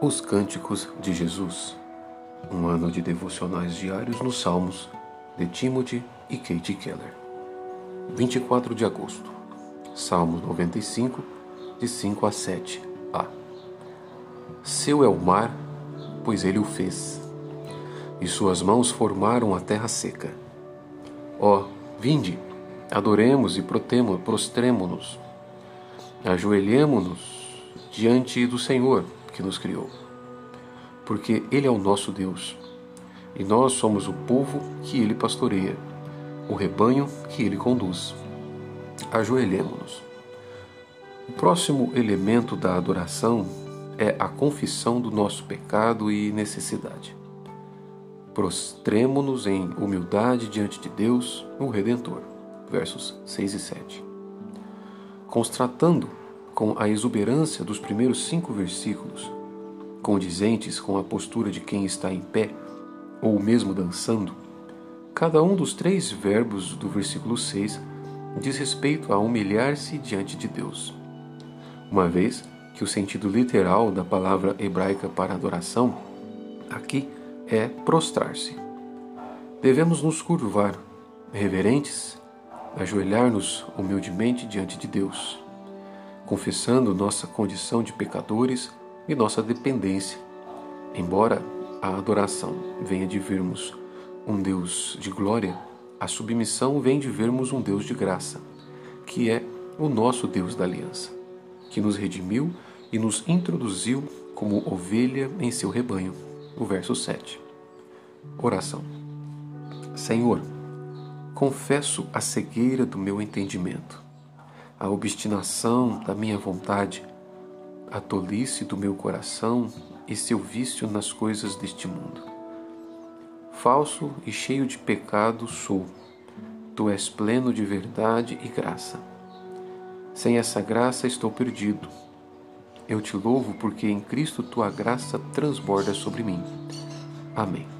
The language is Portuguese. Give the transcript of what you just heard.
Os Cânticos de Jesus. Um ano de devocionais diários nos Salmos, de Timothy e Kate Keller. 24 de agosto. Salmo 95, de 5 a 7. A. Seu é o mar, pois ele o fez, e suas mãos formaram a terra seca. Ó, vinde, adoremos e prostremo-nos, ajoelhemo-nos diante do Senhor que nos criou. Porque Ele é o nosso Deus e nós somos o povo que Ele pastoreia, o rebanho que Ele conduz. Ajoelhemo-nos. O próximo elemento da adoração é a confissão do nosso pecado e necessidade. Prostremo-nos em humildade diante de Deus, o Redentor. Versos 6 e 7. Constratando com a exuberância dos primeiros cinco versículos, condizentes com a postura de quem está em pé ou mesmo dançando, cada um dos três verbos do versículo 6 diz respeito a humilhar-se diante de Deus. Uma vez que o sentido literal da palavra hebraica para adoração aqui é prostrar-se. Devemos nos curvar, reverentes, ajoelhar-nos humildemente diante de Deus confessando nossa condição de pecadores e nossa dependência. Embora a adoração venha de vermos um Deus de glória, a submissão vem de vermos um Deus de graça, que é o nosso Deus da aliança, que nos redimiu e nos introduziu como ovelha em seu rebanho. O verso 7. Oração. Senhor, confesso a cegueira do meu entendimento a obstinação da minha vontade, a tolice do meu coração e seu vício nas coisas deste mundo. Falso e cheio de pecado sou, tu és pleno de verdade e graça. Sem essa graça estou perdido. Eu te louvo porque em Cristo tua graça transborda sobre mim. Amém.